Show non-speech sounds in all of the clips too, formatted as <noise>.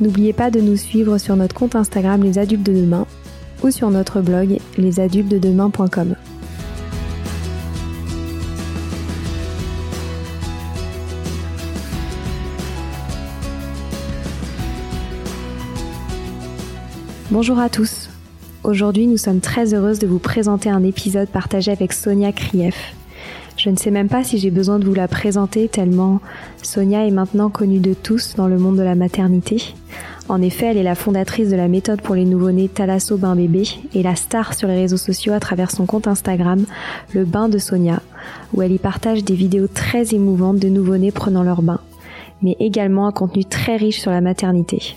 N'oubliez pas de nous suivre sur notre compte Instagram Les Adultes de Demain ou sur notre blog lesadultesdedemain.com. Bonjour à tous. Aujourd'hui, nous sommes très heureuses de vous présenter un épisode partagé avec Sonia Krief. Je ne sais même pas si j'ai besoin de vous la présenter tellement Sonia est maintenant connue de tous dans le monde de la maternité. En effet, elle est la fondatrice de la méthode pour les nouveau-nés Thalasso Bain Bébé et la star sur les réseaux sociaux à travers son compte Instagram, le bain de Sonia, où elle y partage des vidéos très émouvantes de nouveau-nés prenant leur bain, mais également un contenu très riche sur la maternité.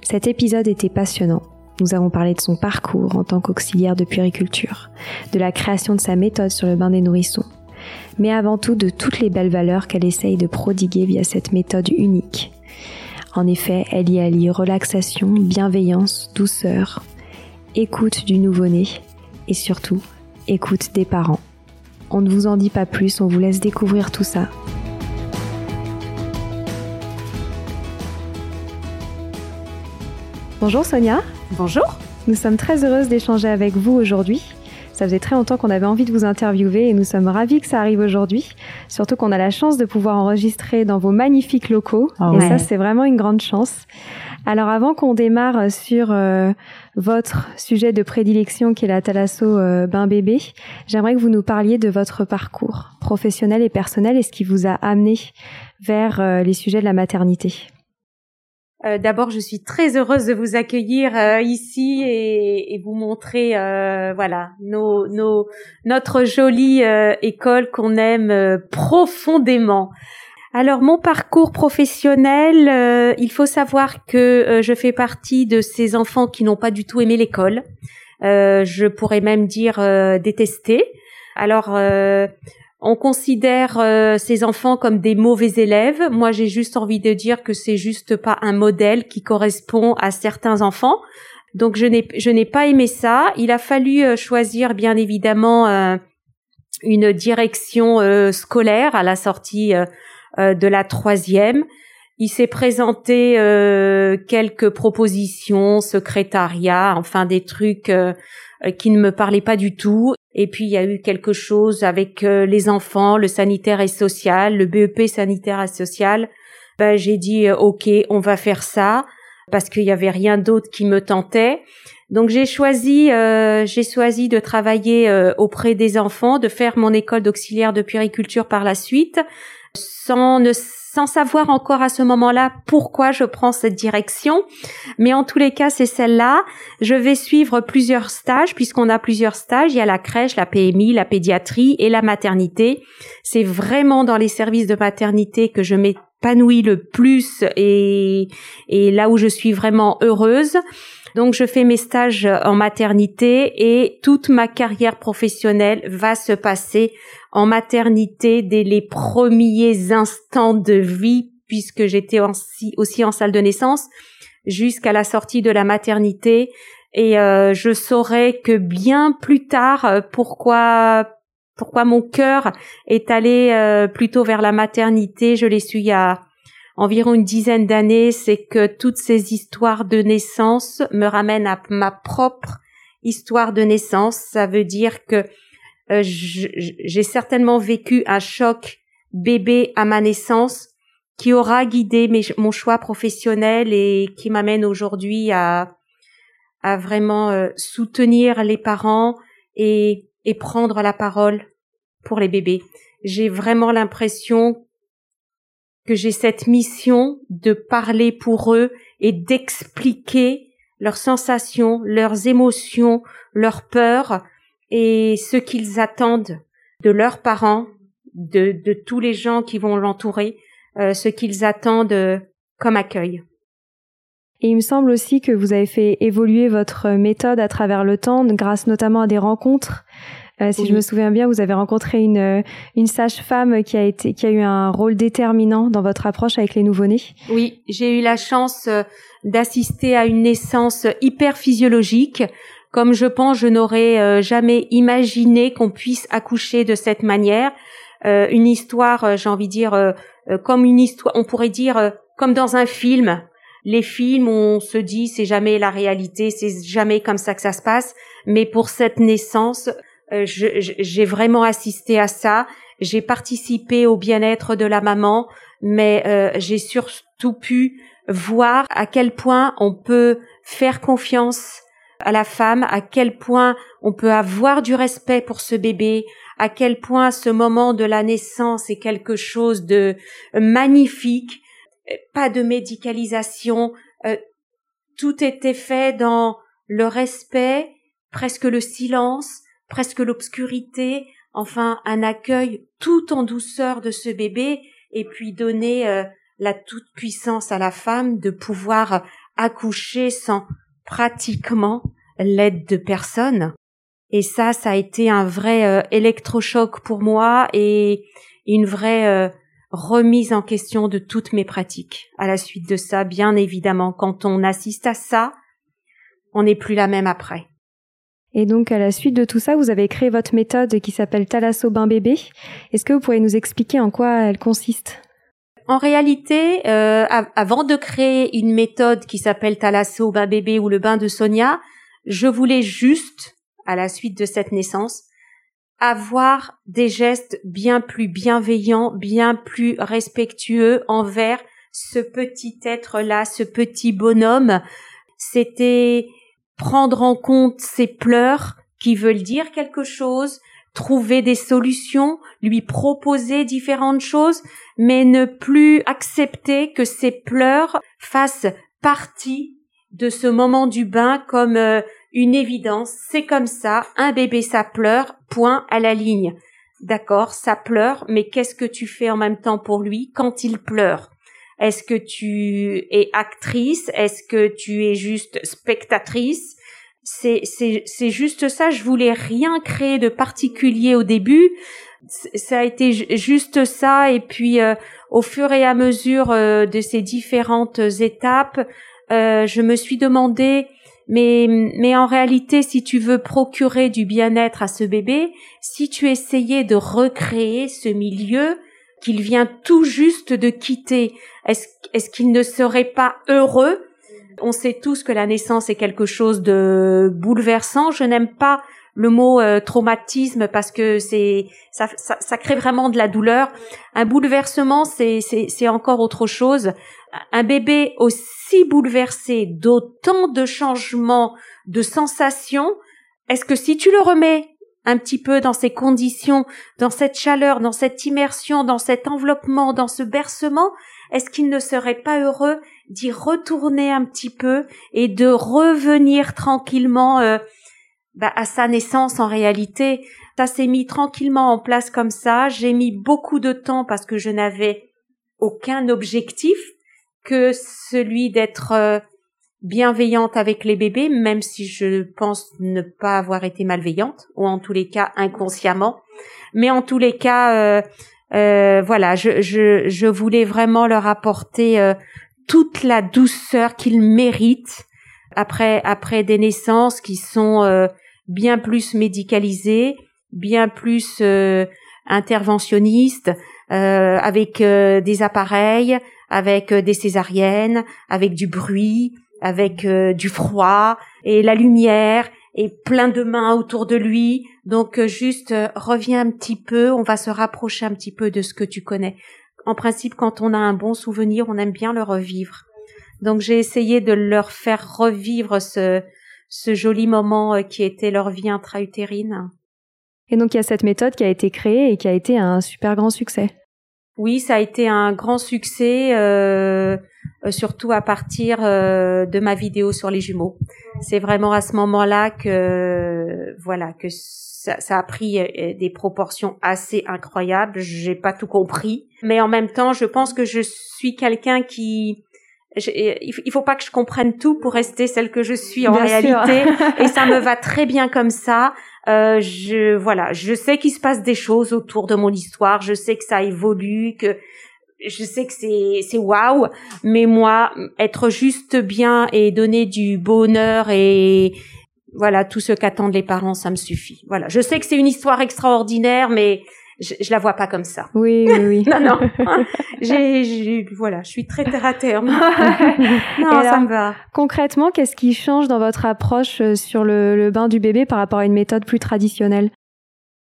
Cet épisode était passionnant. Nous avons parlé de son parcours en tant qu'auxiliaire de puériculture, de la création de sa méthode sur le bain des nourrissons, mais avant tout de toutes les belles valeurs qu'elle essaye de prodiguer via cette méthode unique. En effet, elle y allie relaxation, bienveillance, douceur, écoute du nouveau-né et surtout écoute des parents. On ne vous en dit pas plus, on vous laisse découvrir tout ça. Bonjour Sonia. Bonjour. Nous sommes très heureuses d'échanger avec vous aujourd'hui. Ça faisait très longtemps qu'on avait envie de vous interviewer et nous sommes ravis que ça arrive aujourd'hui. Surtout qu'on a la chance de pouvoir enregistrer dans vos magnifiques locaux. Oh et ouais. ça, c'est vraiment une grande chance. Alors avant qu'on démarre sur euh, votre sujet de prédilection qui est la thalasso euh, bain bébé, j'aimerais que vous nous parliez de votre parcours professionnel et personnel et ce qui vous a amené vers euh, les sujets de la maternité. Euh, D'abord, je suis très heureuse de vous accueillir euh, ici et, vous montrer, euh, voilà, nos, nos, notre jolie euh, école qu'on aime profondément. Alors, mon parcours professionnel, il faut savoir que je fais partie de ces enfants qui n'ont pas du tout aimé l'école. Je pourrais même dire détester. Alors, on considère euh, ces enfants comme des mauvais élèves. Moi, j'ai juste envie de dire que c'est juste pas un modèle qui correspond à certains enfants. Donc, je n'ai je n'ai pas aimé ça. Il a fallu euh, choisir, bien évidemment, euh, une direction euh, scolaire à la sortie euh, euh, de la troisième. Il s'est présenté quelques propositions, secrétariat, enfin des trucs qui ne me parlaient pas du tout. Et puis il y a eu quelque chose avec euh, les enfants, le sanitaire et social, le BEP sanitaire et social. Ben, j'ai dit euh, ok, on va faire ça parce qu'il y avait rien d'autre qui me tentait. Donc j'ai choisi, euh, j'ai choisi de travailler euh, auprès des enfants, de faire mon école d'auxiliaire de puériculture par la suite, sans ne sans savoir encore à ce moment-là pourquoi je prends cette direction. Mais en tous les cas, c'est celle-là. Je vais suivre plusieurs stages puisqu'on a plusieurs stages. Il y a la crèche, la PMI, la pédiatrie et la maternité. C'est vraiment dans les services de maternité que je m'épanouis le plus et, et là où je suis vraiment heureuse. Donc je fais mes stages en maternité et toute ma carrière professionnelle va se passer en maternité dès les premiers instants de vie puisque j'étais aussi, en salle de naissance jusqu'à la sortie de la maternité. Et euh, je saurais que bien plus tard euh, pourquoi pourquoi mon cœur est allé euh, plutôt vers la maternité, je l'ai su il y a environ une dizaine d'années, c'est que toutes ces histoires de naissance me ramènent à ma propre histoire de naissance. Ça veut dire que euh, j'ai certainement vécu un choc bébé à ma naissance qui aura guidé mon choix professionnel et qui m'amène aujourd'hui à, à vraiment euh, soutenir les parents et prendre la parole pour les bébés. J'ai vraiment l'impression que j'ai cette mission de parler pour eux et d'expliquer leurs sensations, leurs émotions, leurs peurs et ce qu'ils attendent de leurs parents, de, de tous les gens qui vont l'entourer, euh, ce qu'ils attendent euh, comme accueil. Et il me semble aussi que vous avez fait évoluer votre méthode à travers le temps, grâce notamment à des rencontres. Euh, si je me souviens bien, vous avez rencontré une, euh, une sage-femme qui a été, qui a eu un rôle déterminant dans votre approche avec les nouveau-nés. Oui, j'ai eu la chance euh, d'assister à une naissance hyper physiologique. Comme je pense, je n'aurais jamais imaginé qu'on puisse accoucher de cette manière. une histoire, j'ai envie de dire, comme une histoire, on pourrait dire comme dans un film les films, on se dit c'est jamais la réalité, c'est jamais comme ça que ça se passe. Mais pour cette naissance, j'ai vraiment assisté à ça. J'ai participé au bien-être de la maman, mais euh, j'ai surtout pu voir à quel point on peut faire confiance à la femme, à quel point on peut avoir du respect pour ce bébé, à quel point ce moment de la naissance est quelque chose de magnifique. Pas de médicalisation, euh, tout était fait dans le respect, presque le silence, presque l'obscurité, enfin un accueil tout en douceur de ce bébé, et puis donner euh, la toute puissance à la femme de pouvoir accoucher sans pratiquement l'aide de personne. Et ça, ça a été un vrai euh, électrochoc pour moi et une vraie remise en question de toutes mes pratiques. À la suite de ça, bien évidemment, quand on assiste à ça, on n'est plus la même après. Et donc, à la suite de tout ça, vous avez créé votre méthode qui s'appelle Thalasso Bain Bébé. Est-ce que vous pourriez nous expliquer en quoi elle consiste? En réalité, euh, avant de créer une méthode qui s'appelle Thalasso Bain Bébé ou le bain de Sonia, je voulais juste, à la suite de cette naissance, avoir des gestes bien plus bienveillants, bien plus respectueux envers ce petit être-là, ce petit bonhomme. C'était prendre en compte ses pleurs qui veulent dire quelque chose, trouver des solutions, lui proposer différentes choses, mais ne plus accepter que ses pleurs fassent partie de ce moment du bain comme euh, une évidence, c'est comme ça, un bébé ça pleure, point à la ligne. D'accord, ça pleure, mais qu'est-ce que tu fais en même temps pour lui quand il pleure? Est-ce que tu es actrice? Est-ce que tu es juste spectatrice? C'est, c'est, c'est juste ça, je voulais rien créer de particulier au début, ça a été juste ça, et puis euh, au fur et à mesure euh, de ces différentes étapes, euh, je me suis demandé mais, mais en réalité, si tu veux procurer du bien-être à ce bébé, si tu essayais de recréer ce milieu qu'il vient tout juste de quitter, est-ce, qu'il ne serait pas heureux? On sait tous que la naissance est quelque chose de bouleversant. Je n'aime pas le mot euh, traumatisme parce que c'est ça, ça, ça, crée vraiment de la douleur. Un bouleversement, c'est, c'est encore autre chose. Un bébé aussi bouleversé d'autant de changements, de sensations, est-ce que si tu le remets un petit peu dans ces conditions, dans cette chaleur, dans cette immersion, dans cet enveloppement, dans ce bercement, est-ce qu'il ne serait pas heureux d'y retourner un petit peu et de revenir tranquillement euh, bah, à sa naissance en réalité? Ça s'est mis tranquillement en place comme ça. J'ai mis beaucoup de temps parce que je n'avais aucun objectif que celui d'être euh, bienveillante avec les bébés, même si je pense ne pas avoir été malveillante, ou en tous les cas inconsciemment. Mais en tous les cas, euh, euh, voilà, je, je, je, voulais vraiment leur apporter toute la douceur qu'ils méritent après après des naissances qui sont bien plus médicalisé, bien plus euh, interventionniste, euh, avec euh, des appareils, avec des césariennes, avec du bruit, avec du froid et la lumière et plein de mains autour de lui. Donc juste reviens un petit peu, on va se rapprocher un petit peu de ce que tu connais. En principe, quand on a un bon souvenir, on aime bien le revivre. Donc j'ai essayé de leur faire revivre ce, ce joli moment euh, qui était leur vie intra-utérine. Et donc il y a cette méthode qui a été créée et qui a été un super grand succès. Oui, ça a été un grand succès, euh, euh surtout à partir euh, de ma vidéo sur les jumeaux. C'est vraiment à ce moment-là que, voilà, que ça, ça, a pris des proportions assez incroyables. J'ai pas tout compris, mais en même temps, je pense que je suis quelqu'un qui il faut pas que je comprenne tout pour rester celle que je suis en réalité. <laughs> Et ça me va très bien comme ça. Euh, je voilà je sais qu'il se passe des choses autour de mon histoire. Je sais que ça évolue que je sais que c'est c'est waouh. Mais moi être juste bien et donner du bonheur et voilà tout ce qu'attendent les parents ça me suffit. Voilà je sais que c'est une histoire extraordinaire mais je, je la vois pas comme ça. Oui, oui, oui. <laughs> non, non. <laughs> j'ai, voilà, je suis très terre à terre. <laughs> non, ça me va. Concrètement, qu'est-ce qui change dans votre approche euh, sur le, le, bain du bébé par rapport à une méthode plus traditionnelle?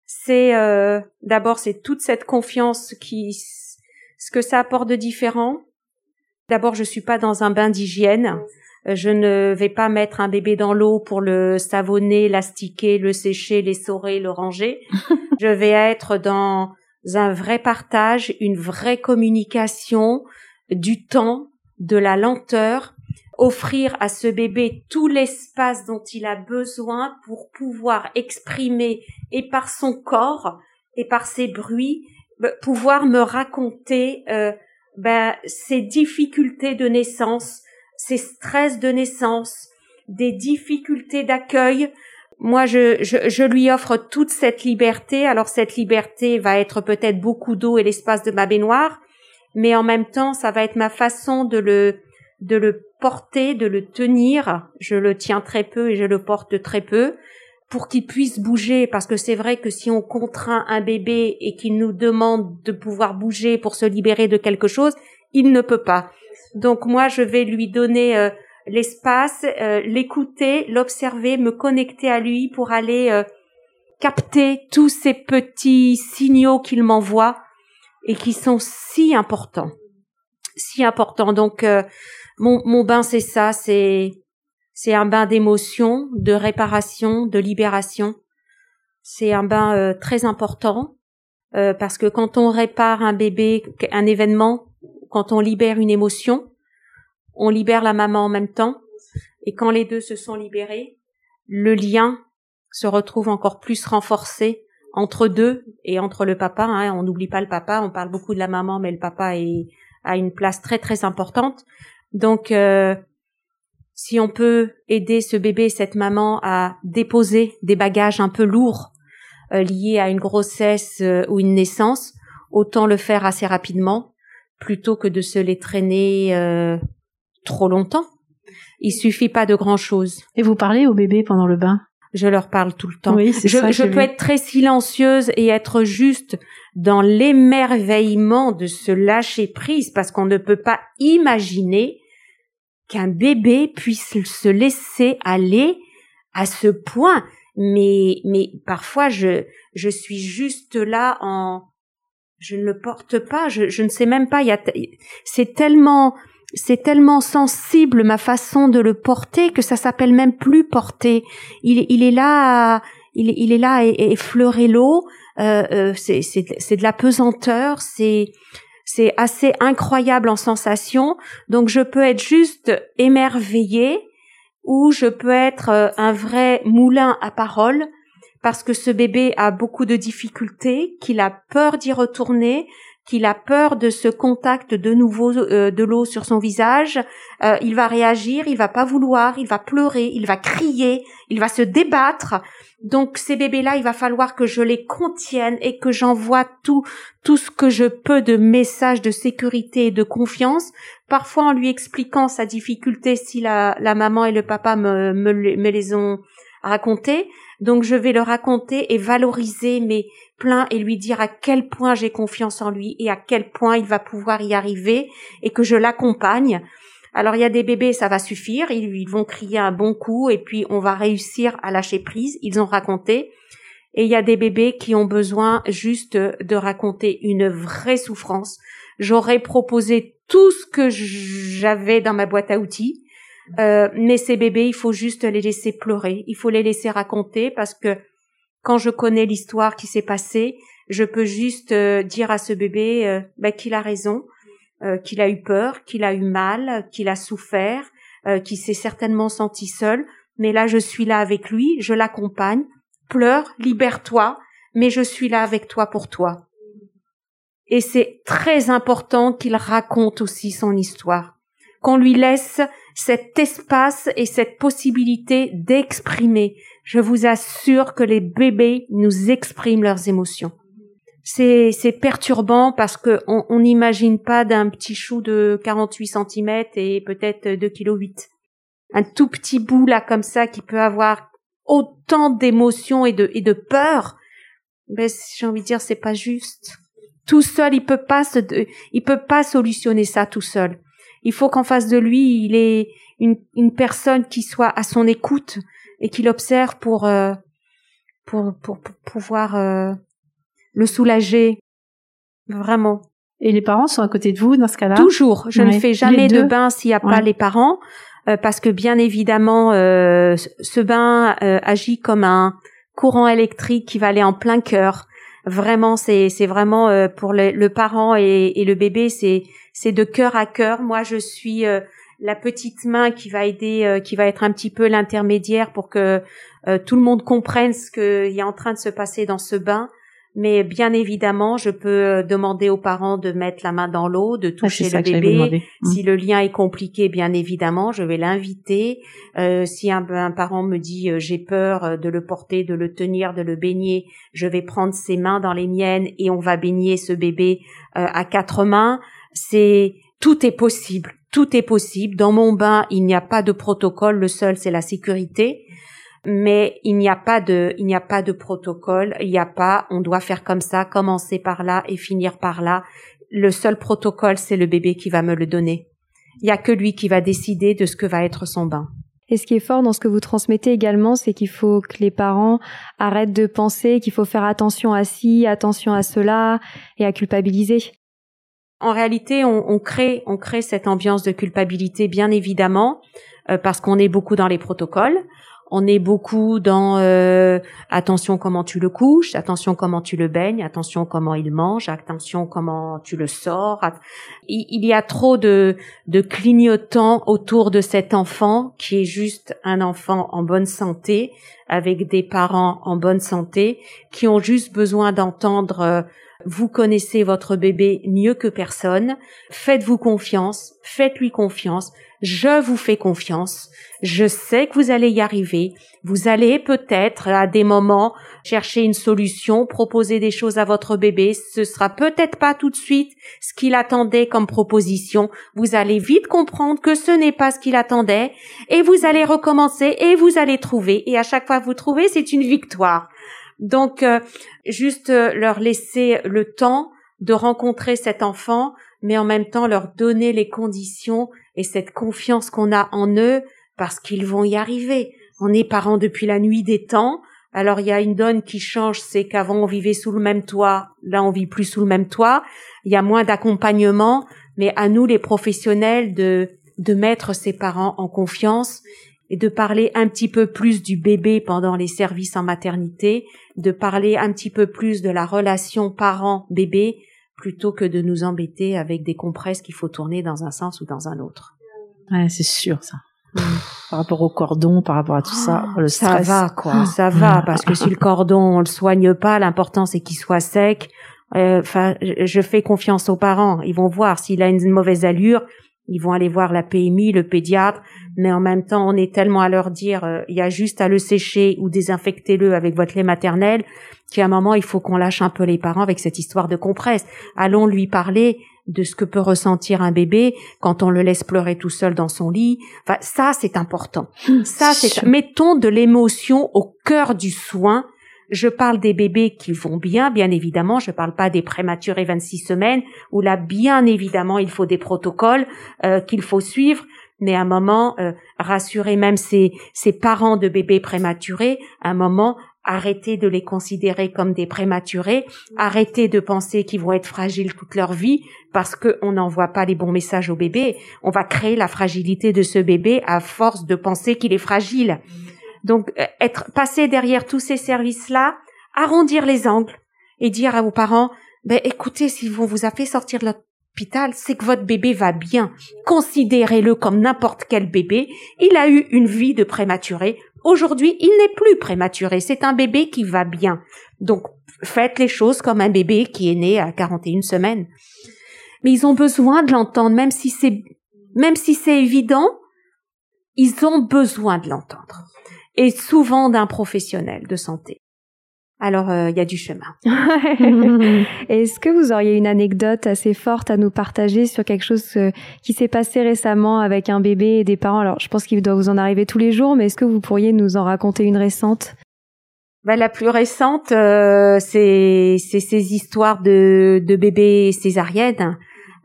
C'est euh, d'abord c'est toute cette confiance qui, ce que ça apporte de différent. D'abord, je suis pas dans un bain d'hygiène. Euh, je ne vais pas mettre un bébé dans l'eau pour le savonner, l'astiquer, le sécher, l'essorer, le ranger. <laughs> je vais être dans un vrai partage, une vraie communication, du temps, de la lenteur, offrir à ce bébé tout l'espace dont il a besoin pour pouvoir exprimer et par son corps et par ses bruits pouvoir me raconter euh, ben, ses difficultés de naissance, ses stress de naissance, des difficultés d'accueil. Moi, je, je, je, lui offre toute cette liberté. Alors cette liberté va être peut-être beaucoup d'eau et l'espace de ma baignoire, mais en même temps, ça va être ma façon de le de le porter, de le tenir. Je le tiens très peu et je le porte très peu pour qu'il puisse bouger, parce que c'est vrai que si on contraint un bébé et qu'il nous demande de pouvoir bouger pour se libérer de quelque chose, il ne peut pas. Donc moi, je vais lui donner euh, l'espace, euh, l'écouter, l'observer, me connecter à lui pour aller euh, capter tous ces petits signaux qu'il m'envoie et qui sont si importants, si importants. Donc mon, mon bain, c'est ça, c'est c'est un bain d'émotion, de réparation, de libération. C'est un bain très important parce que quand on répare un bébé, un événement, quand on libère une émotion, on libère la maman en même temps. Et quand les deux se sont libérés, le lien se retrouve encore plus renforcé entre deux et entre le papa. Hein. On n'oublie pas le papa. On parle beaucoup de la maman, mais le papa a une place très très importante. Donc, euh, si on peut aider ce bébé, cette maman, à déposer des bagages un peu lourds euh, liés à une grossesse euh, ou une naissance, autant le faire assez rapidement plutôt que de se les traîner euh, trop longtemps. Il suffit pas de grand chose. Et vous parlez au bébé pendant le bain? Je leur parle tout le temps. Oui, je, ça, je peux être très silencieuse et être juste dans l'émerveillement de se lâcher prise parce qu'on ne peut pas imaginer qu'un bébé puisse se laisser aller à ce point. Mais, mais parfois je, je suis juste là en, je ne le porte pas, je, je ne sais même pas. C'est tellement, c'est tellement sensible ma façon de le porter que ça s'appelle même plus porter. Il, il est là, il, est là à effleurer l'eau. Euh, euh, c'est, de la pesanteur. C'est, c'est assez incroyable en sensation. Donc je peux être juste émerveillée ou je peux être euh, un vrai moulin à parole parce que ce bébé a beaucoup de difficultés, qu'il a peur d'y retourner, qu'il a peur de ce contact de nouveau euh, de l'eau sur son visage, euh, il va réagir, il va pas vouloir, il va pleurer, il va crier, il va se débattre. Donc ces bébés-là, il va falloir que je les contienne et que j'envoie tout tout ce que je peux de messages de sécurité et de confiance, parfois en lui expliquant sa difficulté si la, la maman et le papa me, me, me les ont racontés, donc je vais le raconter et valoriser mes pleins et lui dire à quel point j'ai confiance en lui et à quel point il va pouvoir y arriver et que je l'accompagne. Alors il y a des bébés, ça va suffire, ils, vont crier un bon coup et puis on va réussir à lâcher prise, ils ont raconté. Et il y a des bébés qui ont besoin juste de raconter une vraie souffrance. J'aurais proposé tout ce que j'avais dans ma boîte à outils euh, mais ces bébés, il faut juste les laisser pleurer, il faut les laisser raconter parce que quand je connais l'histoire qui s'est passée, je peux juste euh, dire à ce bébé euh, bah, qu'il a raison, qu'il a eu peur, qu'il a eu mal, qu'il a souffert, qu'il s'est certainement senti seul. Mais là, je suis là avec lui, je l'accompagne. Pleure, libère-toi, mais je suis là avec toi pour toi. Et c'est très important qu'il raconte aussi son histoire qu'on lui laisse cet espace et cette possibilité d'exprimer. Je vous assure que les bébés nous expriment leurs émotions. C'est, c'est perturbant parce que on n'imagine pas d'un petit chou de 48 cm et peut-être 2 kg 8. Un tout petit bout là comme ça qui peut avoir autant d'émotions et de, et de peur. Ben, j'ai envie de dire, c'est pas juste. Tout seul, il peut pas se, il peut pas solutionner ça tout seul. Il faut qu'en face de lui, il ait une, une personne qui soit à son écoute et qui l'observe pour, euh, pour, pour, pouvoir euh, le soulager. Vraiment. Et les parents sont à côté de vous dans ce cas-là? Toujours. Je ne fais jamais de bain s'il n'y a pas les parents, euh, parce que bien évidemment, ce bain agit comme un courant électrique qui va aller en plein cœur. Vraiment, c'est c'est vraiment pour le, le parent et, et, le bébé, c'est c'est de cœur à cœur. Moi, je suis la petite main qui va aider, euh, qui va être un petit peu l'intermédiaire pour que euh, tout le monde comprenne ce qu'il est en train de se passer dans ce bain. Mais bien évidemment, je peux euh, demander aux parents de mettre la main dans l'eau, de toucher le bébé. Mmh. Si le lien est compliqué, bien évidemment, je vais l'inviter. si un, un, parent me dit j'ai peur de le porter, de le tenir, de le baigner, je vais prendre ses mains dans les miennes et on va baigner ce bébé à quatre mains. C'est tout est possible tout est possible. Dans mon bain, il n'y a pas de protocole. Le seul, c'est la sécurité. Mais il n'y a pas de, il n'y a pas de protocole. Il n'y a pas, on doit faire comme ça, commencer par là et finir par là. Le seul protocole, c'est le bébé qui va me le donner. Il n'y a que lui qui va décider de ce que va être son bain. Et ce qui est fort dans ce que vous transmettez également, c'est qu'il faut que les parents arrêtent de penser qu'il faut faire attention à ci, attention à cela et à culpabiliser. En réalité, on, on, crée, on crée cette ambiance de culpabilité, bien évidemment, euh, parce qu'on est beaucoup dans les protocoles. On est beaucoup dans euh, attention comment tu le couches, attention comment tu le baignes, attention comment il mange, attention comment tu le sors. Il, y a trop de, de clignotants autour de cet enfant qui est juste un enfant en bonne santé, avec des parents en bonne santé, qui ont juste besoin d'entendre euh, vous connaissez votre bébé mieux que personne. Faites-vous confiance. Faites-lui confiance. Je vous fais confiance. Je sais que vous allez y arriver. Vous allez peut-être à des moments chercher une solution, proposer des choses à votre bébé. Ce sera peut-être pas tout de suite ce qu'il attendait comme proposition. Vous allez vite comprendre que ce n'est pas ce qu'il attendait et vous allez recommencer et vous allez trouver. Et à chaque fois que vous trouvez, c'est une victoire. Donc, euh, juste euh, leur laisser le temps de rencontrer cet enfant, mais en même temps leur donner les conditions et cette confiance qu'on a en eux parce qu'ils vont y arriver. On est parents depuis la nuit des temps. Alors il y a une donne qui change, c'est qu'avant on vivait sous le même toit, là on vit plus sous le même toit. Il y a moins d'accompagnement, mais à nous les professionnels de de mettre ses parents en confiance et de parler un petit peu plus du bébé pendant les services en maternité, de parler un petit peu plus de la relation parent-bébé, plutôt que de nous embêter avec des compresses qu'il faut tourner dans un sens ou dans un autre. Ouais, c'est sûr ça. par rapport au cordon, par rapport à tout ça, oh, le stress. Ça va quoi, ça va parce que si le cordon on le soigne pas, l'important c'est qu'il soit sec. Euh, enfin, je fais confiance aux parents. Ils vont voir s'il a une mauvaise allure, ils vont aller voir la PMI, le pédiatre, mais en même temps, on est tellement à leur dire, euh, il y a juste à le sécher ou désinfecter-le avec votre lait maternel, qu'à un moment, il faut qu'on lâche un peu les parents avec cette histoire de compresse. Allons lui parler de ce que peut ressentir un bébé quand on le laisse pleurer tout seul dans son lit. Enfin, ça, c'est important. Ça, c'est, mettons de l'émotion au cœur du soin je parle des bébés qui vont bien, bien évidemment. Je parle pas des prématurés 26 semaines où là, bien évidemment, il faut des protocoles euh, qu'il faut suivre. Mais à un moment, euh, rassurer même ces, ces parents de bébés prématurés, à un moment, arrêter de les considérer comme des prématurés, arrêter de penser qu'ils vont être fragiles toute leur vie parce qu'on n'envoie pas les bons messages au bébé. On va créer la fragilité de ce bébé à force de penser qu'il est fragile. Donc, euh, être passé derrière tous ces services-là, arrondir les angles et dire à vos parents, ben écoutez, si on vous a fait sortir de l'hôpital, c'est que votre bébé va bien. Considérez-le comme n'importe quel bébé. Il a eu une vie de prématuré. Aujourd'hui, il n'est plus prématuré. C'est un bébé qui va bien. Donc, faites les choses comme un bébé qui est né à 41 semaines. Mais ils ont besoin de l'entendre, même si c'est même si c'est évident, ils ont besoin de l'entendre. Et souvent d'un professionnel de santé. Alors, euh, il y a du chemin. <laughs> <laughs> Est-ce que vous auriez une anecdote assez forte à nous partager sur quelque chose euh, qui s'est passé récemment avec un bébé et des parents? Alors, je pense qu'il doit vous en arriver tous les jours, mais est-ce que vous pourriez nous en raconter une récente? Ben, La plus récente, euh, c'est ces histoires de, de bébés césariennes.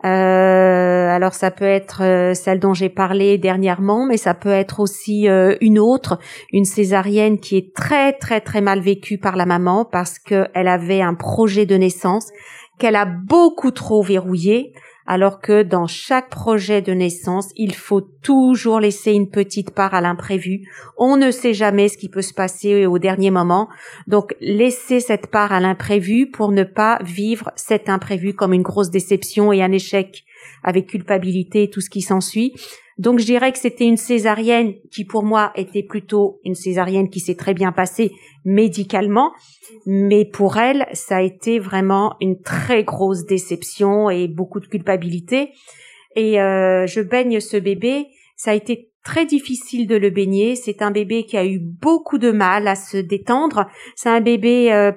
Euh, alors ça peut être euh, celle dont j'ai parlé dernièrement, mais ça peut être aussi euh, une autre, une césarienne qui est très très très mal vécue par la maman parce qu'elle avait un projet de naissance qu'elle a beaucoup trop verrouillé alors que dans chaque projet de naissance, il faut toujours laisser une petite part à l'imprévu. On ne sait jamais ce qui peut se passer au dernier moment. Donc, laissez cette part à l'imprévu pour ne pas vivre cet imprévu comme une grosse déception et un échec avec culpabilité et tout ce qui s'ensuit. Donc je dirais que c'était une césarienne qui pour moi était plutôt une césarienne qui s'est très bien passée médicalement, mais pour elle ça a été vraiment une très grosse déception et beaucoup de culpabilité. Et euh, je baigne ce bébé, ça a été très difficile de le baigner. C'est un bébé qui a eu beaucoup de mal à se détendre. C'est un bébé euh,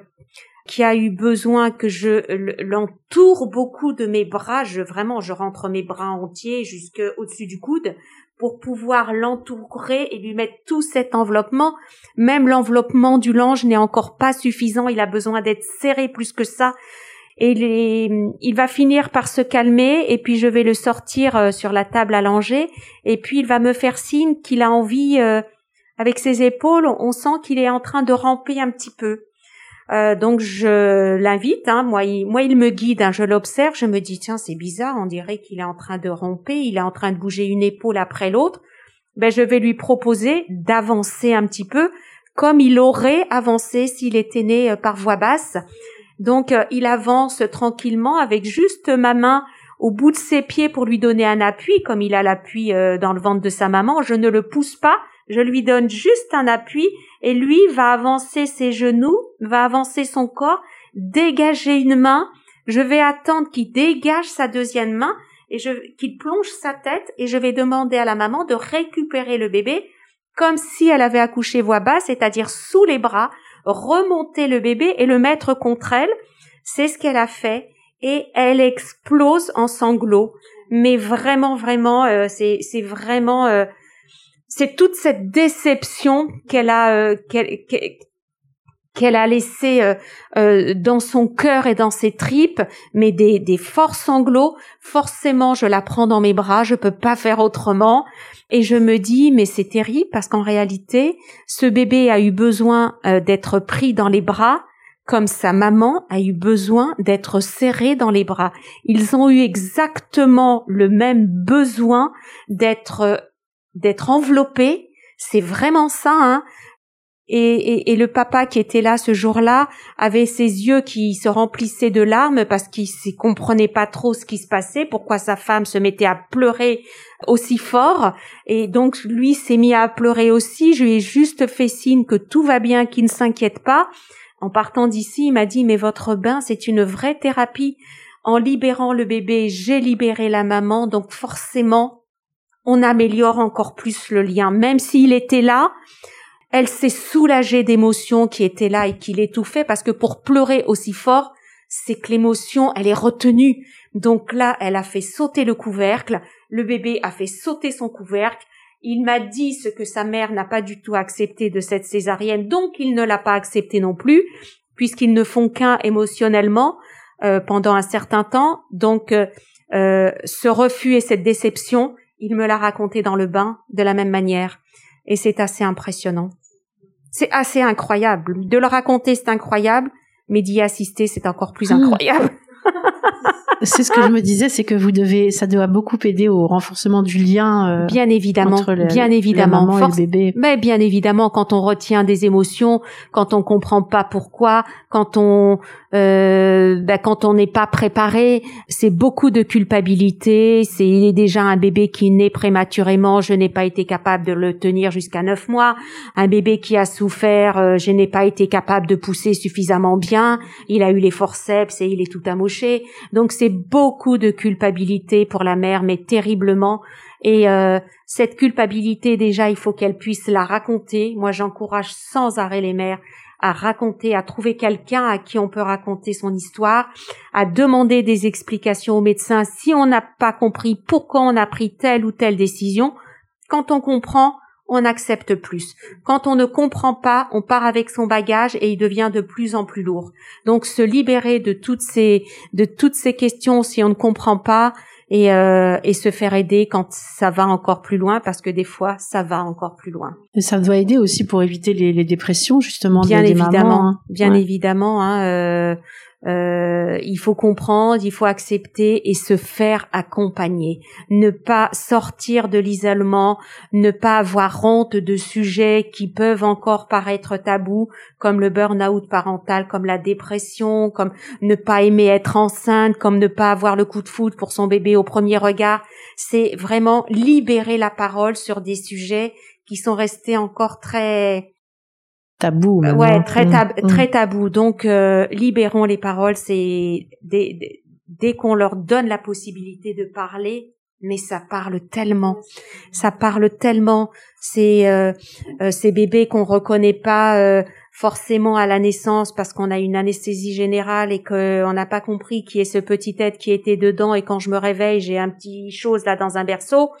qui a eu besoin que je l'entoure beaucoup de mes bras, je vraiment je rentre mes bras entiers jusque au-dessus du coude pour pouvoir l'entourer et lui mettre tout cet enveloppement. Même l'enveloppement du linge n'est encore pas suffisant, il a besoin d'être serré plus que ça. Et il va finir par se calmer et puis je vais le sortir euh, sur la table langer et puis il va me faire signe qu'il a envie euh, avec ses épaules, on sent qu'il est en train de ramper un petit peu. Euh, donc je l'invite, hein, moi, il, moi il me guide, hein, je l'observe, je me dis tiens c'est bizarre, on dirait qu'il est en train de ramper, il est en train de bouger une épaule après l'autre. Ben je vais lui proposer d'avancer un petit peu comme il aurait avancé s'il était né euh, par voie basse. Donc euh, il avance tranquillement avec juste ma main au bout de ses pieds pour lui donner un appui, comme il a l'appui dans le ventre de sa maman. Je ne le pousse pas, je lui donne juste un appui et lui va avancer ses genoux, va avancer son corps, dégager une main. Je vais attendre qu'il dégage sa deuxième main et qu'il plonge sa tête et je vais demander à la maman de récupérer le bébé comme si elle avait accouché voix basse, c'est-à-dire sous les bras, remonter le bébé et le mettre contre elle. C'est ce qu'elle a fait et elle explose en sanglots. Mais vraiment, vraiment, euh, c'est, c'est vraiment euh, c'est toute cette déception qu'elle a euh, qu'elle a laissé euh, euh, dans son cœur et dans ses tripes, mais des, des forts sanglots. Forcément, je la prends dans mes bras, je peux pas faire autrement. Et je me dis, mais c'est terrible parce qu'en réalité, ce bébé a eu besoin d'être pris dans les bras comme sa maman a eu besoin d'être serré dans les bras. Ils ont eu exactement le même besoin d'être d'être enveloppé. C'est vraiment ça, hein. Et, et, le papa qui était là ce jour-là avait ses yeux qui se remplissaient de larmes parce qu'il ne comprenait pas trop ce qui se passait, pourquoi sa femme se mettait à pleurer aussi fort. Et donc lui s'est mis à pleurer aussi. Je lui ai juste fait signe que tout va bien, qu'il ne s'inquiète pas. En partant d'ici, il m'a dit mais votre bain c'est une vraie thérapie. En libérant le bébé, j'ai libéré la maman, donc forcément on améliore encore plus le lien. Même s'il était là, elle s'est soulagée d'émotions qui étaient là et qui l'étouffaient parce que pour pleurer aussi fort, c'est que l'émotion, elle est retenue. Donc là, elle a fait sauter le couvercle, le bébé a fait sauter son couvercle, il m'a dit ce que sa mère n'a pas du tout accepté de cette césarienne, donc il ne l'a pas accepté non plus, puisqu'ils ne font qu'un émotionnellement euh, pendant un certain temps. Donc euh, euh, ce refus et cette déception, il me l'a raconté dans le bain de la même manière. Et c'est assez impressionnant. C'est assez incroyable. De le raconter, c'est incroyable, mais d'y assister, c'est encore plus mmh. incroyable. <laughs> c'est ce que je me disais, c'est que vous devez, ça doit beaucoup aider au renforcement du lien. Euh, bien évidemment, entre bien évidemment, maman et le bébé. Mais bien évidemment, quand on retient des émotions, quand on comprend pas pourquoi, quand on, euh, bah, quand on n'est pas préparé, c'est beaucoup de culpabilité. C'est il est déjà un bébé qui naît prématurément, je n'ai pas été capable de le tenir jusqu'à neuf mois. Un bébé qui a souffert, euh, je n'ai pas été capable de pousser suffisamment bien. Il a eu les forceps et il est tout amoché. Donc c'est beaucoup de culpabilité pour la mère, mais terriblement. Et euh, cette culpabilité, déjà, il faut qu'elle puisse la raconter. Moi, j'encourage sans arrêt les mères à raconter, à trouver quelqu'un à qui on peut raconter son histoire, à demander des explications au médecin si on n'a pas compris pourquoi on a pris telle ou telle décision. Quand on comprend, on accepte plus. Quand on ne comprend pas, on part avec son bagage et il devient de plus en plus lourd. Donc se libérer de toutes ces de toutes ces questions si on ne comprend pas et, euh, et se faire aider quand ça va encore plus loin parce que des fois ça va encore plus loin. Et ça doit aider aussi pour éviter les, les dépressions justement. Bien des, évidemment, mamans, hein. bien Ouais. évidemment. Hein, euh, euh, il faut comprendre, il faut accepter et se faire accompagner. Ne pas sortir de l'isolement, ne pas avoir honte de sujets qui peuvent encore paraître tabous, comme le burn-out parental, comme la dépression, comme ne pas aimer être enceinte, comme ne pas avoir le coup de foudre pour son bébé au premier regard. C'est vraiment libérer la parole sur des sujets qui sont restés encore très Tabou. maintenant. Ouais, très, tab- Mm, mm. très tabou. Donc, euh, libérons les paroles. C'est dès, dès- dès qu'on leur donne la possibilité de parler, mais ça parle tellement, ça parle tellement. C'est euh, euh, ces bébés qu'on reconnaît pas euh, forcément à la naissance parce qu'on a une anesthésie générale et qu'on n'a pas compris qui est ce petit être qui était dedans. Et quand je me réveille, j'ai un petit chose là dans un berceau.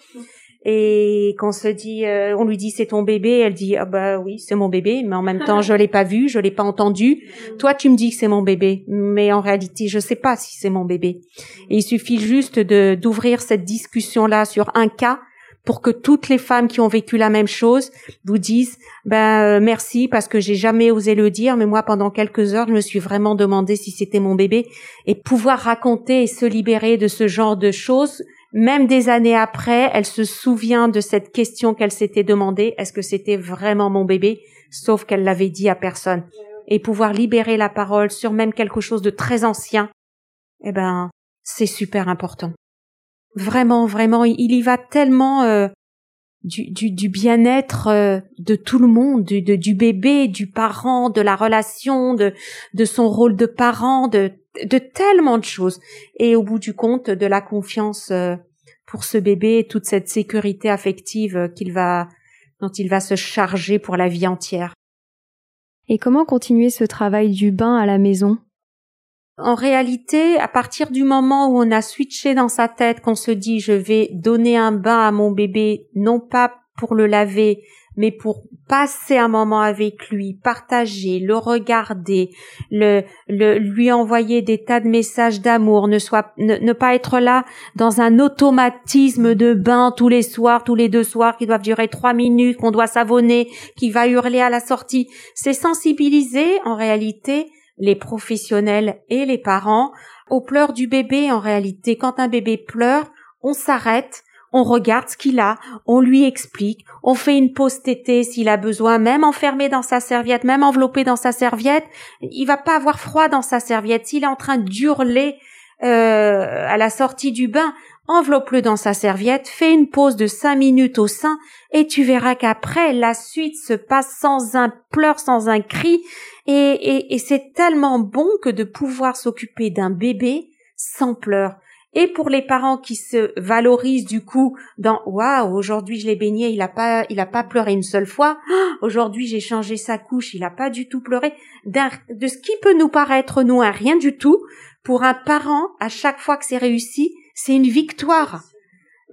Et qu'on se dit, euh, on lui dit c'est ton bébé, elle dit ah bah oui c'est mon bébé, mais en même temps je l'ai pas vu, je l'ai pas entendu. Toi tu me dis que c'est mon bébé, mais en réalité je sais pas si c'est mon bébé. Et il suffit juste de d'ouvrir cette discussion là sur un cas pour que toutes les femmes qui ont vécu la même chose vous disent ben euh, merci parce que j'ai jamais osé le dire, mais moi pendant quelques heures je me suis vraiment demandé si c'était mon bébé et pouvoir raconter et se libérer de ce genre de choses même des années après, elle se souvient de cette question qu'elle s'était demandée, est-ce que c'était vraiment mon bébé, sauf qu'elle l'avait dit à personne. Et pouvoir libérer la parole sur même quelque chose de très ancien, eh ben, c'est super important. Vraiment, vraiment, il y va tellement euh, du, bien-être euh, de tout le monde, du, de- du bébé, du parent, de la relation, de, de son rôle de parent, de, de tellement de choses. Et au bout du compte, de la confiance euh, pour ce bébé, et toute cette sécurité affective euh, qu'il va, dont il va se charger pour la vie entière. Et comment continuer ce travail du bain à la maison? En réalité, à partir du moment où on a switché dans sa tête, qu'on se dit je vais donner un bain à mon bébé, non pas pour le laver, mais pour passer un moment avec lui, partager, le regarder, le, le lui envoyer des tas de messages d'amour, ne soit ne, ne pas être là dans un automatisme de bain tous les soirs, tous les deux soirs qui doivent durer trois minutes, qu'on doit savonner, qui va hurler à la sortie. C'est sensibiliser en réalité les professionnels et les parents aux pleurs du bébé en réalité. Quand un bébé pleure, on s'arrête, on regarde ce qu'il a, on lui explique, on fait une pause tétée s'il a besoin, même enfermé dans sa serviette, même enveloppé dans sa serviette, il va pas avoir froid dans sa serviette. S'il est en train d'hurler euh, à la sortie du bain, enveloppe-le dans sa serviette, fais une pause de cinq minutes au sein, et tu verras qu'après, la suite se passe sans un pleur, sans un cri, et, et, et c'est tellement bon que de pouvoir s'occuper d'un bébé sans pleurs. Et pour les parents qui se valorisent du coup dans waouh aujourd'hui je l'ai baigné il a pas il a pas pleuré une seule fois. Ah, aujourd'hui j'ai changé sa couche il a pas du tout pleuré de ce qui peut nous paraître nous un rien du tout pour un parent à chaque fois que c'est réussi c'est une victoire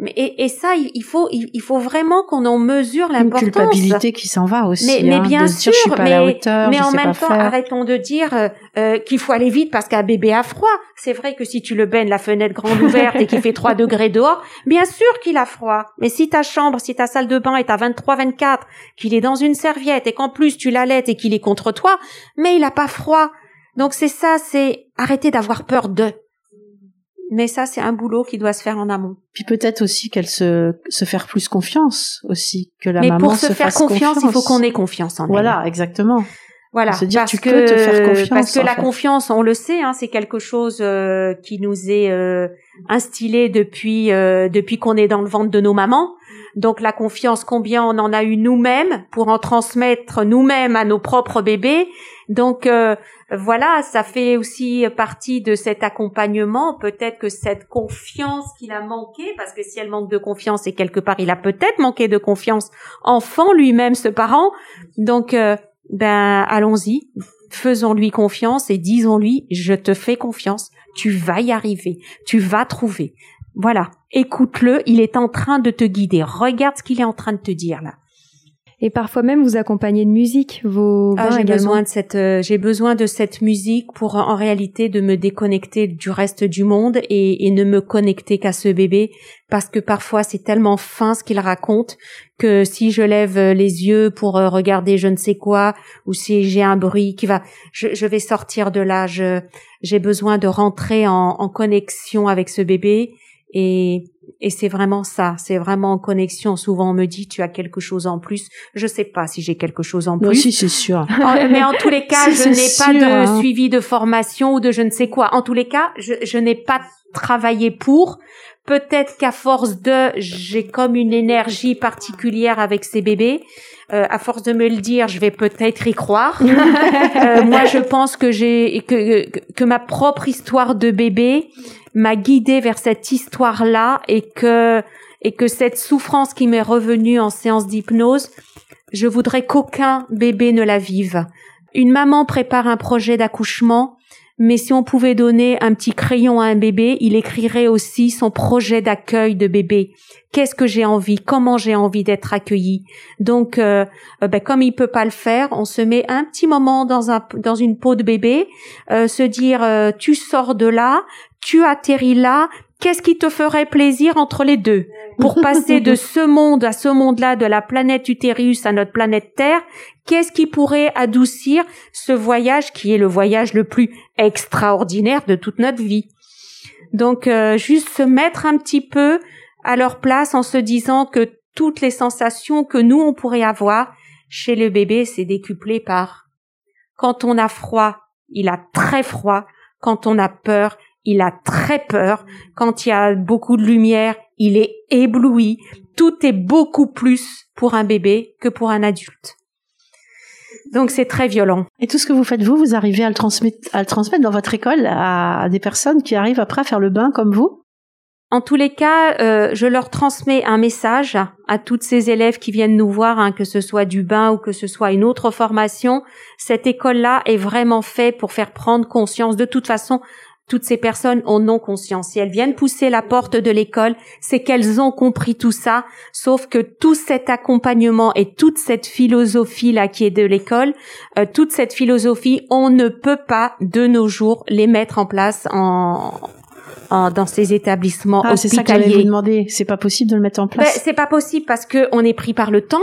mais et, et ça il il faut il, il faut vraiment qu'on en mesure Une l'importance culpabilité qui s'en va aussi. mais, mais hein, bien sûr, dire, je suis pas mais, à la hauteur, mais je en sais même pas temps, faire. arrêtons de dire euh, euh, qu'il faut aller vite parce qu'un bébé a froid. C'est vrai que si tu le baignes la fenêtre grande <laughs> ouverte et qu'il fait 3 degrés dehors, bien sûr qu'il a froid. Mais si ta chambre, si ta salle de bain est à 23, 24, qu'il est dans une serviette et qu'en plus tu l'allaites et qu'il est contre toi, mais il a pas froid. Donc c'est ça, c'est arrêter d'avoir peur de. Mais ça, c'est un boulot qui doit se faire en amont. Puis peut-être aussi qu'elle se se faire plus confiance aussi que la Mais maman pour se, faire fasse confiance, il faut qu'on ait confiance en elle. Voilà, exactement. Voilà, Se dire, parce tu que peux te faire confiance, parce que la fait. confiance, on le sait, hein, c'est quelque chose euh, qui nous est euh, instillé depuis euh, depuis qu'on est dans le ventre de nos mamans. Donc la confiance, combien on en a eu nous-mêmes pour en transmettre nous-mêmes à nos propres bébés. Donc euh, voilà, ça fait aussi partie de cet accompagnement. Peut-être que cette confiance qu'il a manqué, parce que si elle manque de confiance et quelque part il a peut-être manqué de confiance, enfant lui-même, ce parent. Donc, euh, ben allons-y, faisons-lui confiance et disons-lui, je te fais confiance, tu vas y arriver, tu vas trouver. Voilà, écoute-le, il est en train de te guider. Regarde ce qu'il est en train de te dire là. Et parfois même vous accompagnez de musique vos ah, j'ai besoin de cette euh, j'ai besoin de cette musique pour en réalité de me déconnecter du reste du monde et, et ne me connecter qu'à ce bébé parce que parfois c'est tellement fin ce qu'il raconte que si je lève les yeux pour euh, regarder je ne sais quoi ou si j'ai un bruit qui va je, je vais sortir de là je j'ai besoin de rentrer en, en connexion avec ce bébé et et c'est vraiment ça, c'est vraiment en connexion. Souvent on me dit tu as quelque chose en plus. Je sais pas si j'ai quelque chose en plus. Oui, si c'est sûr. <laughs> mais en tous les cas, <laughs> je n'ai pas de hein. suivi de formation ou de je ne sais quoi. En tous les cas, je, je n'ai pas travaillé pour. Peut-être qu'à force de, j'ai comme une énergie particulière avec ces bébés. Euh, à force de me le dire, je vais peut-être y croire. <laughs> euh, moi, je pense que j'ai que, que ma propre histoire de bébé m'a guidée vers cette histoire-là et que et que cette souffrance qui m'est revenue en séance d'hypnose, je voudrais qu'aucun bébé ne la vive. Une maman prépare un projet d'accouchement, mais si on pouvait donner un petit crayon à un bébé, il écrirait aussi son projet d'accueil de bébé. Qu'est-ce que j'ai envie? Comment j'ai envie d'être accueilli Donc, euh, euh, ben, comme il peut pas le faire, on se met un petit moment dans un dans une peau de bébé, euh, se dire tu sors de là, tu atterris là, qu'est-ce qui te ferait plaisir entre les deux? Pour passer de <laughs> ce monde à ce monde-là, de la planète Utérus à notre planète Terre Qu'est-ce qui pourrait adoucir ce voyage qui est le voyage le plus extraordinaire de toute notre vie? Donc, euh, juste se mettre un petit peu à leur place en se disant que toutes les sensations que nous on pourrait avoir chez le bébé, c'est décuplé par quand on a froid, il a très froid. Quand on a peur, il a très peur. Quand il y a beaucoup de lumière, il est ébloui. Tout est beaucoup plus pour un bébé que pour un adulte. Donc c'est très violent. Et tout ce que vous faites vous, vous arrivez à le transmettre, à le transmettre dans votre école à des personnes qui arrivent après à faire le bain comme vous? En tous les cas, euh, je leur transmets un message à toutes ces élèves qui viennent nous voir, hein, que ce soit du bain ou que ce soit une autre formation. Cette école-là est vraiment faite pour faire prendre conscience. De toute façon, toutes ces personnes ont non conscience. Si elles viennent pousser la porte de l'école, c'est qu'elles ont compris tout ça, sauf que tout cet accompagnement et toute cette philosophie-là qui est de l'école, euh, toute cette philosophie, on ne peut pas de nos jours les mettre en place en, dans ces établissements ah, C'est ça que vous demander. C'est pas possible de le mettre en place. Ben, c'est pas possible parce que on est pris par le temps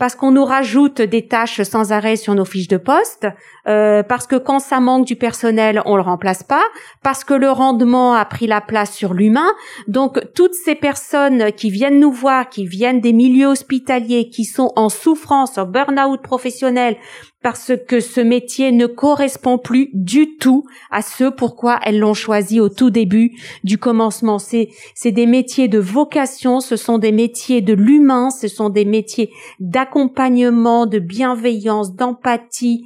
parce qu'on nous rajoute des tâches sans arrêt sur nos fiches de poste, euh, parce que quand ça manque du personnel, on le remplace pas, parce que le rendement a pris la place sur l'humain. Donc toutes ces personnes qui viennent nous voir, qui viennent des milieux hospitaliers, qui sont en souffrance, en burn-out professionnel, parce que ce métier ne correspond plus du tout à ce pourquoi elles l'ont choisi au tout début du commencement. C'est, c'est des métiers de vocation, ce sont des métiers de l'humain, ce sont des métiers d'accompagnement, de bienveillance, d'empathie.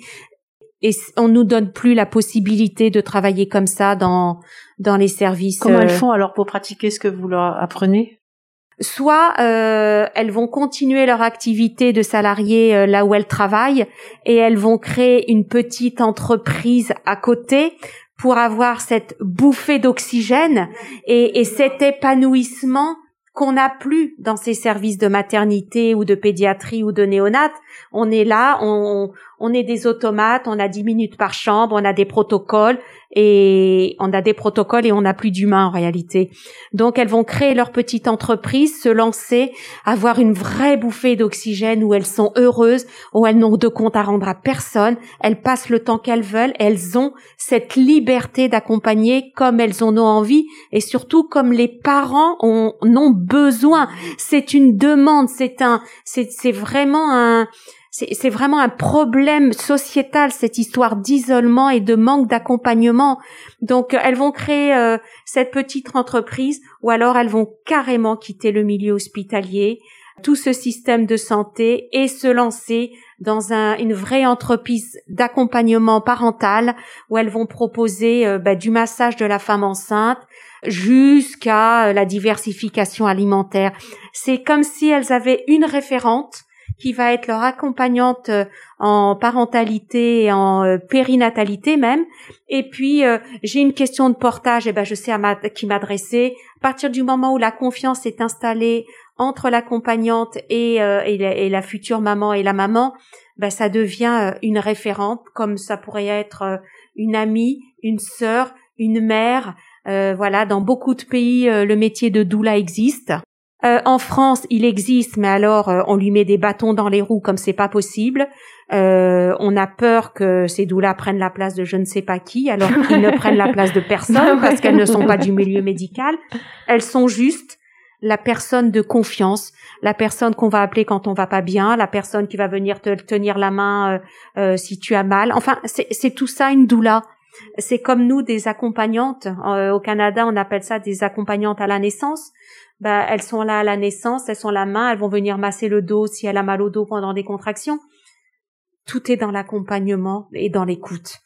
Et on nous donne plus la possibilité de travailler comme ça dans, dans les services. Comment elles euh, font alors pour pratiquer ce que vous leur apprenez? Soit euh, elles vont continuer leur activité de salarié euh, là où elles travaillent et elles vont créer une petite entreprise à côté pour avoir cette bouffée d'oxygène et, et, cet épanouissement qu'on n'a plus dans ces services de maternité ou de pédiatrie ou de néonat. On est là, on, on est des automates, on a dix minutes par chambre, on a des protocoles et on a des protocoles et on n'a plus d'humains en réalité. Donc elles vont créer leur petite entreprise, se lancer, avoir une vraie bouffée d'oxygène où elles sont heureuses, où elles n'ont de compte à rendre à personne, elles passent le temps qu'elles veulent, elles ont cette liberté d'accompagner comme elles en ont envie et surtout comme les parents en ont besoin. C'est une demande, c'est un, c'est vraiment un, c'est vraiment un problème sociétal cette histoire d'isolement et de manque d'accompagnement. Donc elles vont créer euh, cette petite entreprise ou alors elles vont carrément quitter le milieu hospitalier. tout ce système de santé et se lancer dans un, une vraie entreprise d'accompagnement parental où elles vont proposer euh, bah, du massage de la femme enceinte jusqu'à la diversification alimentaire. C'est comme si elles avaient une référente qui va être leur accompagnante euh, en parentalité et en euh, périnatalité même. Et puis euh, j'ai une question de portage, et ben je sais à qui m'adresser. À partir du moment où la confiance est installée entre l'accompagnante et, et, la, future maman et la maman, ben ça devient une référente, comme ça pourrait être une amie, une sœur, une mère. voilà, dans beaucoup de pays, le métier de doula existe. Euh, en France, il existe, mais alors euh, on lui met des bâtons dans les roues comme c'est pas possible. Euh, on a peur que ces doulas prennent la place de je ne sais pas qui, alors <laughs> qu'ils ne prennent la place de personne parce qu'elles ne sont pas du milieu médical. Elles sont juste la personne de confiance, la personne qu'on va appeler quand on va pas bien, la personne qui va venir te tenir la main si tu as mal. Enfin, c'est tout ça une doula. C'est comme nous des accompagnantes. au Canada, on appelle ça des accompagnantes à la naissance bah, elles sont là à la naissance, elles sont la main, elles vont venir masser le dos si elle a mal au dos pendant des contractions. Tout est dans l'accompagnement et dans l'écoute.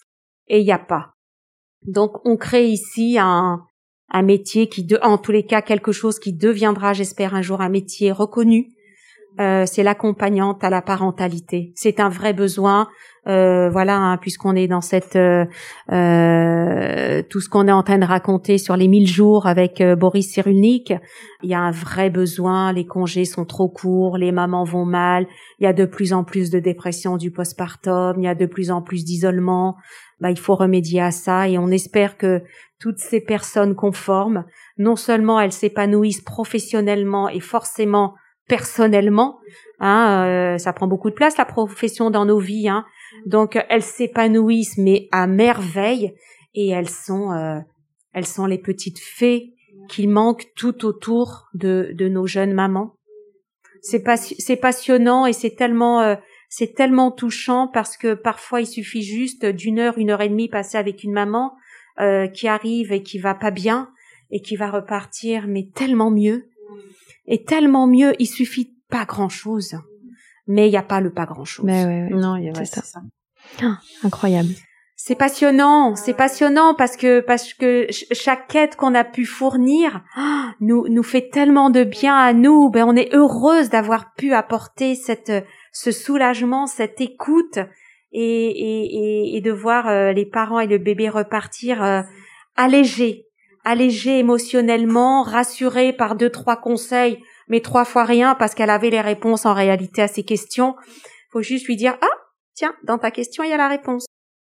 Et il a pas. Donc on crée ici un, un métier qui, de, en tous les cas, quelque chose qui deviendra, j'espère, un jour un métier reconnu. Euh, c'est l'accompagnante à la parentalité. C'est un vrai besoin. Euh, voilà, hein, puisqu'on est dans cette euh, euh, tout ce qu'on est en train de raconter sur les mille jours avec Boris Cyrulnik, il y a un vrai besoin. Les congés sont trop courts, les mamans vont mal. Il y a de plus en plus de dépression du postpartum, il y a de plus en plus d'isolement. Bah, il faut remédier à ça et on espère que toutes ces personnes conformes, non seulement elles s'épanouissent professionnellement et forcément personnellement. Hein, ça prend beaucoup de place la profession dans nos vies. Hein, donc elles s'épanouissent mais à merveille et elles sont euh, elles sont les petites fées qui manquent tout autour de, de nos jeunes mamans. C'est c'est passionnant et c'est tellement euh, c'est tellement touchant parce que parfois il suffit juste d'une heure, une heure et demie passée avec une maman euh, qui arrive et qui va pas bien et qui va repartir mais tellement mieux et tellement mieux. Il suffit pas grand chose mais il n'y a pas le pas grand-chose. Non, il y a ça. Ah, incroyable. C'est passionnant, c'est passionnant parce que parce que chaque quête qu'on a pu fournir ah, nous nous fait tellement de bien à nous. Ben on est heureuse d'avoir pu apporter cette ce soulagement, cette écoute et et, et, de voir euh, les parents et le bébé repartir euh, allégés, allégés émotionnellement, rassurés par deux trois conseils mais trois fois rien parce qu'elle avait les réponses en réalité à ces questions. Faut juste lui dire ah tiens dans ta question il y a la réponse.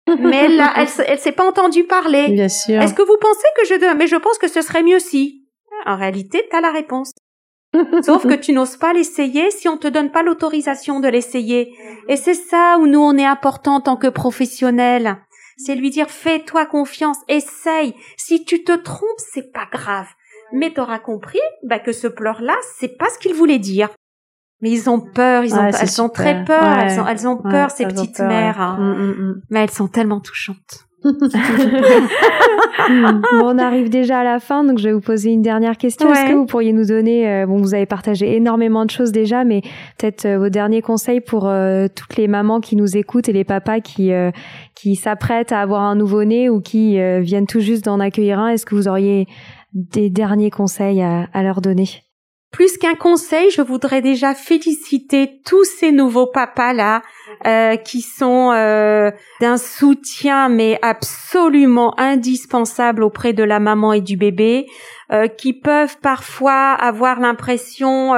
<laughs> mais là elle elle s'est pas entendue parler. Bien sûr. Est-ce que vous pensez que je mais je pense que ce serait mieux si en réalité tu as la réponse. <laughs> Sauf que tu n'oses pas l'essayer si on te donne pas l'autorisation de l'essayer. Et c'est ça où nous on est important en tant que professionnels. C'est lui dire fais-toi confiance, essaye. Si tu te trompes, c'est pas grave mais t'auras compris bah, que ce pleur-là, c'est pas ce qu'il voulait dire. Mais ils ont peur, ils ont, elles très peur, elles, ont, elles ont peur ces petites mères, hein. mm, mm, mm. mais elles sont tellement touchantes. <laughs> <laughs> on arrive déjà à la fin, donc je vais vous poser une dernière question. Est-ce que vous pourriez nous donner, euh, bon, vous avez partagé énormément de choses déjà, mais peut-être euh, vos derniers conseils pour euh, toutes les mamans qui nous écoutent et les papas qui qui s'apprêtent à avoir un nouveau-né ou qui viennent tout juste d'en accueillir un. Est-ce que vous auriez des derniers conseils à, leur donner? Plus qu'un conseil, je voudrais déjà féliciter tous ces nouveaux papas là euh, qui sont euh, d'un soutien mais absolument indispensable auprès de la maman et du bébé, euh, qui peuvent parfois avoir l'impression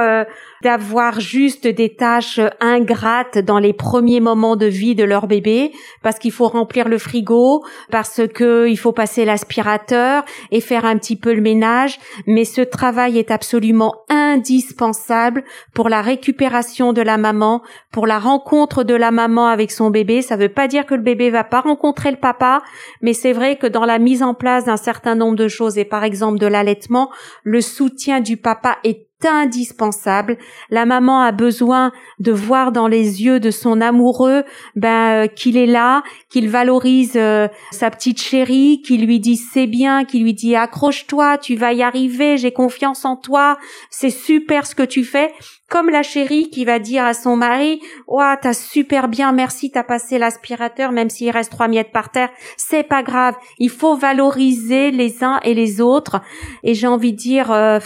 d'avoir juste des tâches ingrates dans les premiers moments de vie de leur bébé parce qu'il faut remplir le frigo, parce que il faut passer l'aspirateur et faire un petit peu le ménage, mais ce travail est absolument indispensable pour la récupération de la maman, pour la rencontre de la maman avec son bébé. Ça veut pas dire que le bébé va pas rencontrer le papa, mais c'est vrai que dans la mise en place d'un certain nombre de choses et par exemple de l'allaitement, le soutien du papa est indispensable. La maman a besoin de voir dans les yeux de son amoureux ben euh, qu'il est là, qu'il valorise euh, sa petite chérie, qu'il lui dit c'est bien, qu'il lui dit accroche-toi, tu vas y arriver, j'ai confiance en toi, c'est super ce que tu fais. Comme la chérie qui va dire à son mari, ouah, t'as super bien, merci, t'as passé l'aspirateur, même s'il reste trois miettes par terre, c'est pas grave. Il faut valoriser les uns et les autres. Et j'ai envie de dire, euh,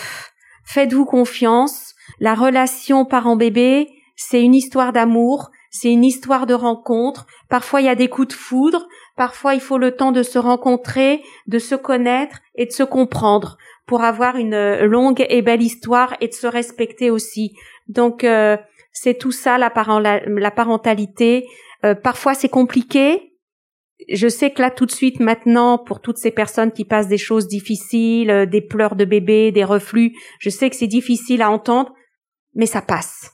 Faites-vous confiance. La relation parent-bébé, c'est une histoire d'amour, c'est une histoire de rencontre. Parfois, il y a des coups de foudre. Parfois, il faut le temps de se rencontrer, de se connaître et de se comprendre pour avoir une longue et belle histoire et de se respecter aussi. Donc, euh, c'est tout ça la, parentalité. Euh, parfois, c'est compliqué je sais que là tout de suite maintenant pour toutes ces personnes qui passent des choses difficiles, euh, des pleurs de bébé, des reflux, je sais que c'est difficile à entendre, mais ça passe.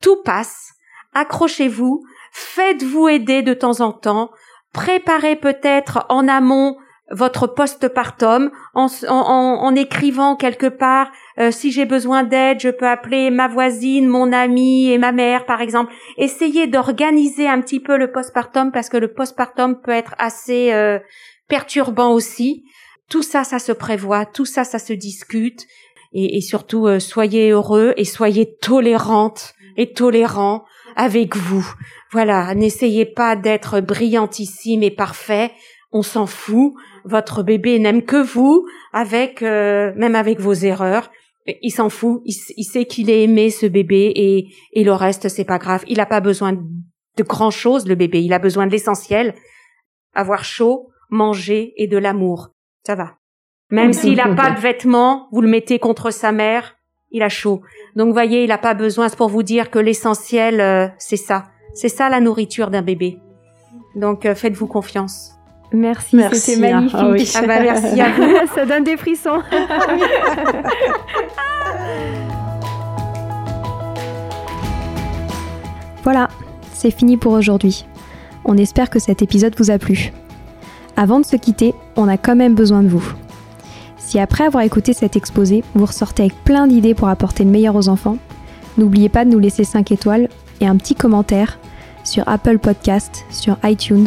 Tout passe. Accrochez-vous, faites-vous aider de temps en temps, préparez peut-être en amont votre postpartum en, en, en écrivant quelque part euh, si j'ai besoin d'aide, je peux appeler ma voisine, mon amie et ma mère par exemple. Essayez d'organiser un petit peu le postpartum parce que le postpartum peut être assez euh, perturbant aussi. Tout ça, ça se prévoit, tout ça, ça se discute et, et surtout euh, soyez heureux et soyez tolérantes et tolérants avec vous. Voilà, n'essayez pas d'être brillantissime et parfait on s'en fout. Votre bébé n'aime que vous, avec euh, même avec vos erreurs. Il s'en fout. Il, sait qu'il est aimé ce bébé et, et le reste c'est pas grave. Il n'a pas besoin de grand chose le bébé. Il a besoin de l'essentiel. Avoir chaud, manger et de l'amour. Ça va. Même s'il n'a pas de vêtements, vous le mettez contre sa mère, il a chaud. Donc voyez, il n'a pas besoin. C'est pour vous dire que l'essentiel, euh, c'est ça. C'est ça la nourriture d'un bébé. Donc euh, faites-vous confiance. Merci, c'était magnifique. Ah, oui. ah bah merci à vous. <laughs> Ça donne des frissons. <laughs> voilà, c'est fini pour aujourd'hui. On espère que cet épisode vous a plu. Avant de se quitter, on a quand même besoin de vous. Si après avoir écouté cet exposé, vous ressortez avec plein d'idées pour apporter le meilleur aux enfants, n'oubliez pas de nous laisser 5 étoiles et un petit commentaire sur Apple Podcast, sur iTunes